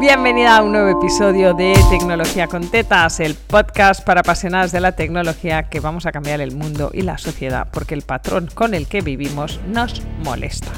Bienvenida a un nuevo episodio de Tecnología con Tetas, el podcast para apasionadas de la tecnología que vamos a cambiar el mundo y la sociedad porque el patrón con el que vivimos nos molesta.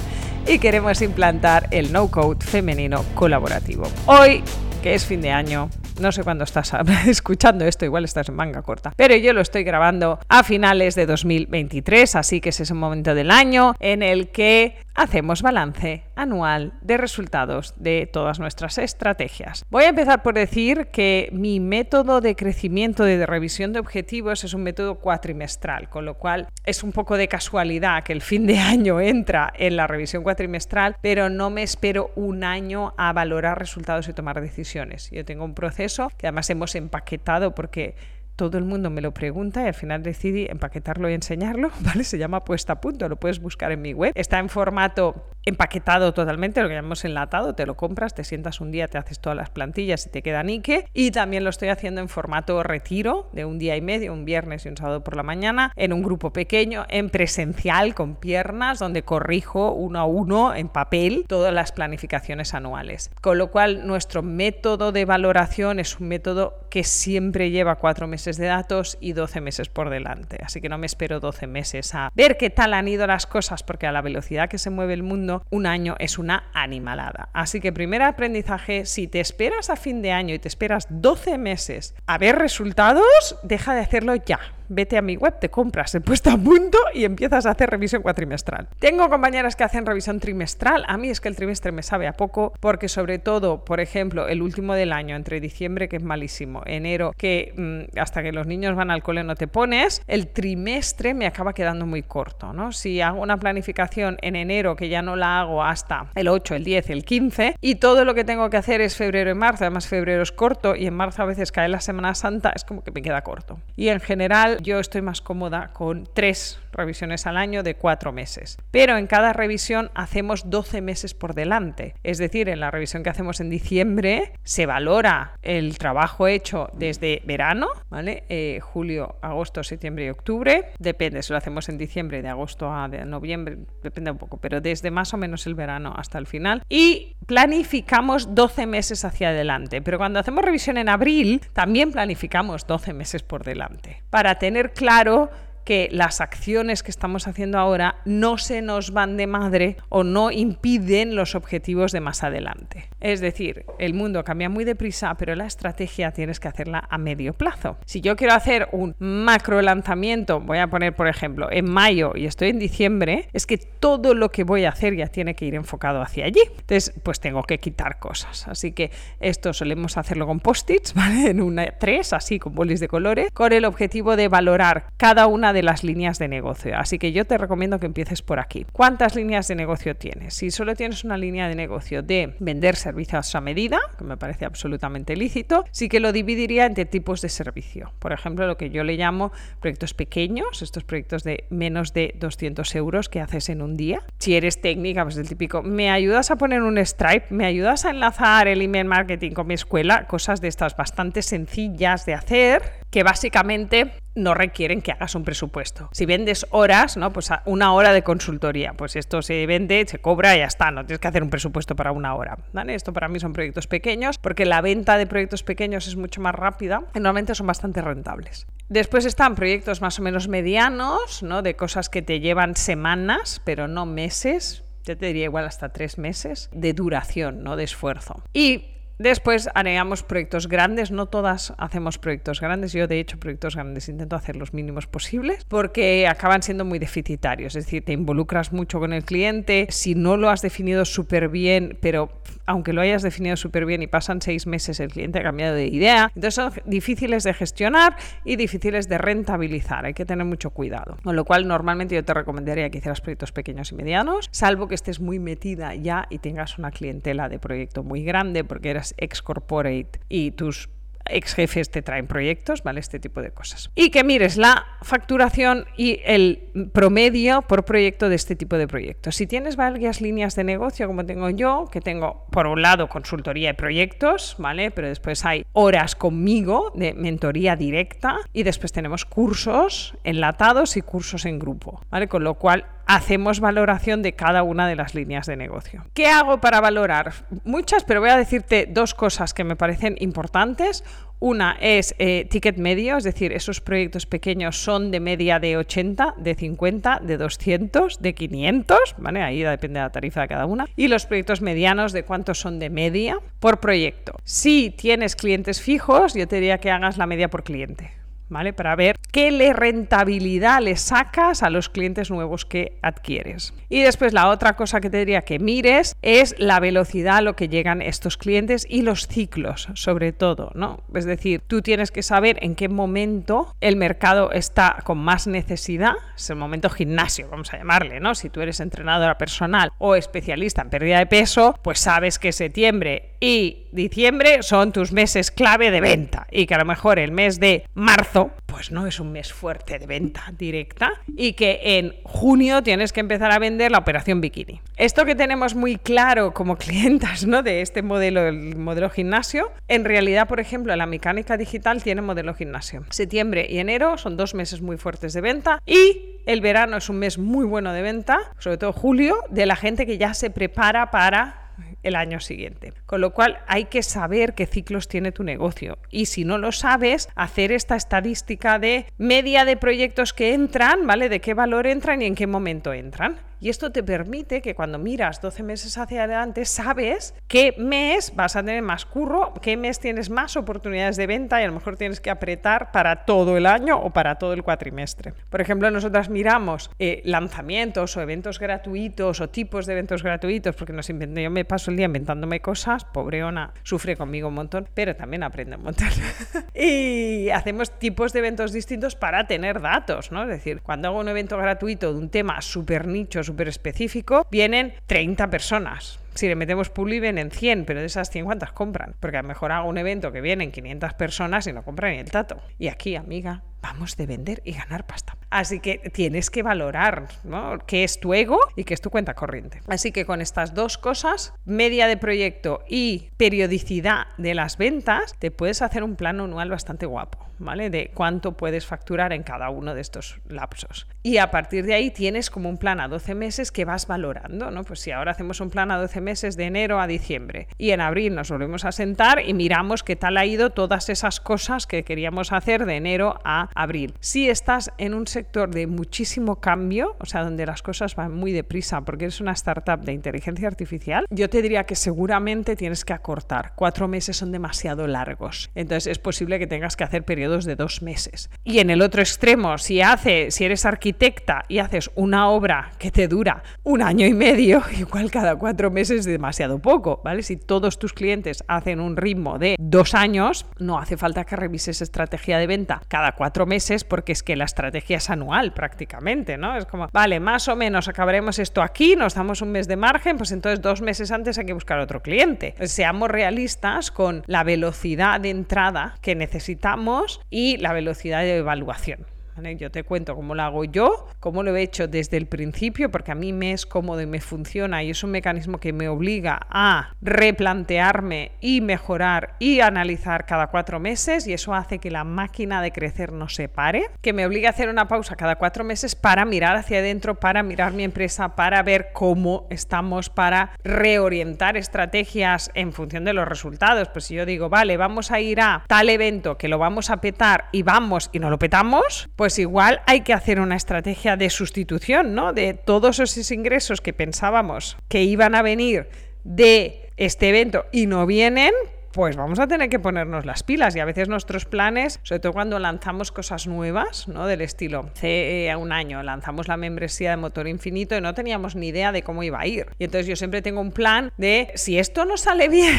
Y queremos implantar el no-code femenino colaborativo. Hoy, que es fin de año, no sé cuándo estás escuchando esto, igual estás en manga corta, pero yo lo estoy grabando a finales de 2023, así que ese es un momento del año en el que hacemos balance anual de resultados de todas nuestras estrategias. Voy a empezar por decir que mi método de crecimiento de revisión de objetivos es un método cuatrimestral, con lo cual es un poco de casualidad que el fin de año entra en la revisión cuatrimestral, pero no me espero un año a valorar resultados y tomar decisiones. Yo tengo un proceso que además hemos empaquetado porque todo el mundo me lo pregunta y al final decidí empaquetarlo y enseñarlo, ¿vale? Se llama puesta a punto, lo puedes buscar en mi web. Está en formato empaquetado totalmente, lo que llamamos enlatado, te lo compras, te sientas un día, te haces todas las plantillas y te queda nique. Y también lo estoy haciendo en formato retiro de un día y medio, un viernes y un sábado por la mañana, en un grupo pequeño, en presencial, con piernas, donde corrijo uno a uno en papel todas las planificaciones anuales. Con lo cual, nuestro método de valoración es un método que siempre lleva cuatro meses de datos y 12 meses por delante. Así que no me espero 12 meses a ver qué tal han ido las cosas, porque a la velocidad que se mueve el mundo, un año es una animalada. Así que primer aprendizaje, si te esperas a fin de año y te esperas 12 meses a ver resultados, deja de hacerlo ya vete a mi web, te compras el puesto a punto y empiezas a hacer revisión cuatrimestral. Tengo compañeras que hacen revisión trimestral. A mí es que el trimestre me sabe a poco porque sobre todo, por ejemplo, el último del año, entre diciembre, que es malísimo, enero, que mm, hasta que los niños van al cole no te pones, el trimestre me acaba quedando muy corto. ¿no? Si hago una planificación en enero, que ya no la hago hasta el 8, el 10, el 15, y todo lo que tengo que hacer es febrero y marzo, además febrero es corto y en marzo a veces cae la Semana Santa, es como que me queda corto. Y en general yo estoy más cómoda con tres revisiones al año de cuatro meses. Pero en cada revisión hacemos 12 meses por delante. Es decir, en la revisión que hacemos en diciembre se valora el trabajo hecho desde verano, ¿vale? Eh, julio, agosto, septiembre y octubre. Depende, si lo hacemos en diciembre, de agosto a noviembre, depende un poco, pero desde más o menos el verano hasta el final. Y planificamos 12 meses hacia adelante. Pero cuando hacemos revisión en abril, también planificamos 12 meses por delante. Para claro que las acciones que estamos haciendo ahora no se nos van de madre o no impiden los objetivos de más adelante. Es decir, el mundo cambia muy deprisa, pero la estrategia tienes que hacerla a medio plazo. Si yo quiero hacer un macro lanzamiento, voy a poner por ejemplo en mayo y estoy en diciembre, es que todo lo que voy a hacer ya tiene que ir enfocado hacia allí. Entonces, pues tengo que quitar cosas. Así que esto solemos hacerlo con post-its, ¿vale? En una tres, así con bolis de colores, con el objetivo de valorar cada una de las líneas de negocio. Así que yo te recomiendo que empieces por aquí. ¿Cuántas líneas de negocio tienes? Si solo tienes una línea de negocio de vender servicios a medida, que me parece absolutamente lícito, sí que lo dividiría entre tipos de servicio. Por ejemplo, lo que yo le llamo proyectos pequeños, estos proyectos de menos de 200 euros que haces en un día. Si eres técnica, pues el típico, ¿me ayudas a poner un Stripe? ¿Me ayudas a enlazar el email marketing con mi escuela? Cosas de estas bastante sencillas de hacer que básicamente no requieren que hagas un presupuesto. Si vendes horas, ¿no? Pues una hora de consultoría, pues esto se vende, se cobra y ya está, no tienes que hacer un presupuesto para una hora. Esto para mí son proyectos pequeños, porque la venta de proyectos pequeños es mucho más rápida y normalmente son bastante rentables. Después están proyectos más o menos medianos, ¿no? De cosas que te llevan semanas, pero no meses. Yo te diría igual hasta tres meses de duración, ¿no? De esfuerzo. Y Después agregamos proyectos grandes, no todas hacemos proyectos grandes, yo de hecho proyectos grandes. Intento hacer los mínimos posibles porque acaban siendo muy deficitarios, es decir, te involucras mucho con el cliente, si no lo has definido súper bien, pero aunque lo hayas definido súper bien y pasan seis meses, el cliente ha cambiado de idea, entonces son difíciles de gestionar y difíciles de rentabilizar, hay que tener mucho cuidado, con lo cual normalmente yo te recomendaría que hicieras proyectos pequeños y medianos, salvo que estés muy metida ya y tengas una clientela de proyecto muy grande porque eres ex corporate y tus ex jefes te traen proyectos, ¿vale? Este tipo de cosas. Y que mires la facturación y el promedio por proyecto de este tipo de proyectos. Si tienes varias líneas de negocio, como tengo yo, que tengo por un lado consultoría y proyectos, ¿vale? Pero después hay horas conmigo de mentoría directa y después tenemos cursos enlatados y cursos en grupo, ¿vale? Con lo cual hacemos valoración de cada una de las líneas de negocio. ¿Qué hago para valorar? Muchas, pero voy a decirte dos cosas que me parecen importantes. Una es eh, ticket medio, es decir, esos proyectos pequeños son de media de 80, de 50, de 200, de 500, ¿vale? Ahí depende de la tarifa de cada una. Y los proyectos medianos, de cuántos son de media por proyecto. Si tienes clientes fijos, yo te diría que hagas la media por cliente. ¿Vale? Para ver qué rentabilidad le sacas a los clientes nuevos que adquieres. Y después la otra cosa que te diría que mires es la velocidad a lo que llegan estos clientes y los ciclos, sobre todo, ¿no? Es decir, tú tienes que saber en qué momento el mercado está con más necesidad, es el momento gimnasio, vamos a llamarle, ¿no? Si tú eres entrenadora personal o especialista en pérdida de peso, pues sabes que septiembre y diciembre son tus meses clave de venta y que a lo mejor el mes de marzo pues no es un mes fuerte de venta directa y que en junio tienes que empezar a vender la operación bikini. Esto que tenemos muy claro como clientas ¿no? de este modelo, el modelo gimnasio, en realidad, por ejemplo, la mecánica digital tiene modelo gimnasio. Septiembre y enero son dos meses muy fuertes de venta y el verano es un mes muy bueno de venta, sobre todo julio, de la gente que ya se prepara para el año siguiente. Con lo cual hay que saber qué ciclos tiene tu negocio. Y si no lo sabes, hacer esta estadística de media de proyectos que entran, ¿vale? De qué valor entran y en qué momento entran. Y esto te permite que cuando miras 12 meses hacia adelante, sabes qué mes vas a tener más curro, qué mes tienes más oportunidades de venta y a lo mejor tienes que apretar para todo el año o para todo el cuatrimestre. Por ejemplo, nosotras miramos eh, lanzamientos o eventos gratuitos o tipos de eventos gratuitos, porque nos invento, yo me paso el día inventándome cosas, pobre Ona sufre conmigo un montón, pero también aprende un montón. y hacemos tipos de eventos distintos para tener datos, ¿no? Es decir, cuando hago un evento gratuito de un tema súper nicho, súper específico, vienen 30 personas. Si le metemos publi vienen 100, pero de esas 100 cuántas compran, porque a lo mejor hago un evento que vienen 500 personas y no compran ni el tato. Y aquí, amiga, vamos de vender y ganar pasta. Así que tienes que valorar ¿no? qué es tu ego y qué es tu cuenta corriente. Así que con estas dos cosas, media de proyecto y periodicidad de las ventas, te puedes hacer un plan anual bastante guapo, ¿vale? De cuánto puedes facturar en cada uno de estos lapsos. Y a partir de ahí tienes como un plan a 12 meses que vas valorando, ¿no? Pues si ahora hacemos un plan a 12 meses de enero a diciembre y en abril nos volvemos a sentar y miramos qué tal ha ido todas esas cosas que queríamos hacer de enero a abril. Si estás en un sector de muchísimo cambio, o sea, donde las cosas van muy deprisa porque eres una startup de inteligencia artificial, yo te diría que seguramente tienes que acortar. Cuatro meses son demasiado largos. Entonces es posible que tengas que hacer periodos de dos meses. Y en el otro extremo, si, hace, si eres arquitecta y haces una obra que te dura un año y medio, igual cada cuatro meses es demasiado poco, ¿vale? Si todos tus clientes hacen un ritmo de dos años, no hace falta que revises estrategia de venta cada cuatro meses porque es que la estrategia es anual prácticamente, ¿no? Es como, vale, más o menos acabaremos esto aquí, nos damos un mes de margen, pues entonces dos meses antes hay que buscar otro cliente. Seamos realistas con la velocidad de entrada que necesitamos y la velocidad de evaluación. Yo te cuento cómo lo hago yo, cómo lo he hecho desde el principio, porque a mí me es cómodo y me funciona y es un mecanismo que me obliga a replantearme y mejorar y analizar cada cuatro meses y eso hace que la máquina de crecer no se pare, que me obliga a hacer una pausa cada cuatro meses para mirar hacia adentro, para mirar mi empresa, para ver cómo estamos, para reorientar estrategias en función de los resultados. Pues si yo digo, vale, vamos a ir a tal evento que lo vamos a petar y vamos y no lo petamos, pues igual hay que hacer una estrategia de sustitución, ¿no? De todos esos ingresos que pensábamos que iban a venir de este evento y no vienen, pues vamos a tener que ponernos las pilas y a veces nuestros planes, sobre todo cuando lanzamos cosas nuevas, ¿no? Del estilo, hace eh, un año lanzamos la membresía de Motor Infinito y no teníamos ni idea de cómo iba a ir. Y entonces yo siempre tengo un plan de si esto no sale bien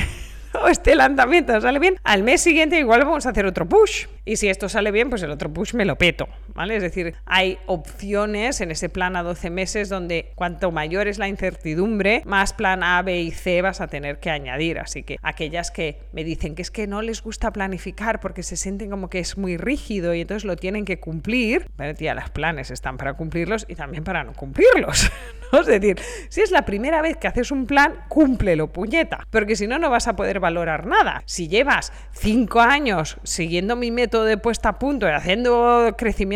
o este lanzamiento sale bien, al mes siguiente igual vamos a hacer otro push. Y si esto sale bien, pues el otro push me lo peto, ¿vale? Es decir, hay opciones en ese plan a 12 meses donde cuanto mayor es la incertidumbre, más plan A, B y C vas a tener que añadir. Así que aquellas que me dicen que es que no les gusta planificar porque se sienten como que es muy rígido y entonces lo tienen que cumplir, tía, los planes están para cumplirlos y también para no cumplirlos. Es decir, si es la primera vez que haces un plan, cúmplelo, puñeta, porque si no, no vas a poder valorar nada. Si llevas cinco años siguiendo mi método de puesta a punto y haciendo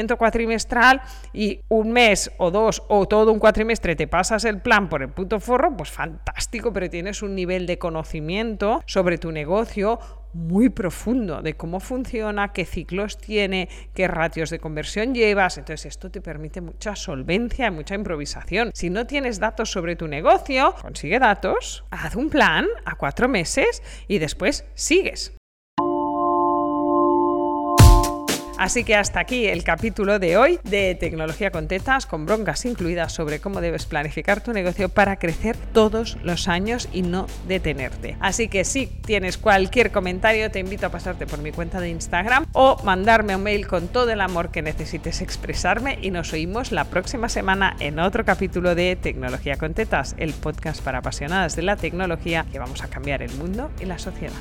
cuatrimestral y un mes o dos o todo un cuatrimestre te pasas el plan por el puto forro, pues fantástico, pero tienes un nivel de conocimiento sobre tu negocio muy profundo de cómo funciona, qué ciclos tiene, qué ratios de conversión llevas. Entonces esto te permite mucha solvencia y mucha improvisación. Si no tienes datos sobre tu negocio, consigue datos, haz un plan a cuatro meses y después sigues. Así que hasta aquí el capítulo de hoy de Tecnología con Tetas, con broncas incluidas sobre cómo debes planificar tu negocio para crecer todos los años y no detenerte. Así que si tienes cualquier comentario, te invito a pasarte por mi cuenta de Instagram o mandarme un mail con todo el amor que necesites expresarme y nos oímos la próxima semana en otro capítulo de Tecnología con Tetas, el podcast para apasionadas de la tecnología que vamos a cambiar el mundo y la sociedad.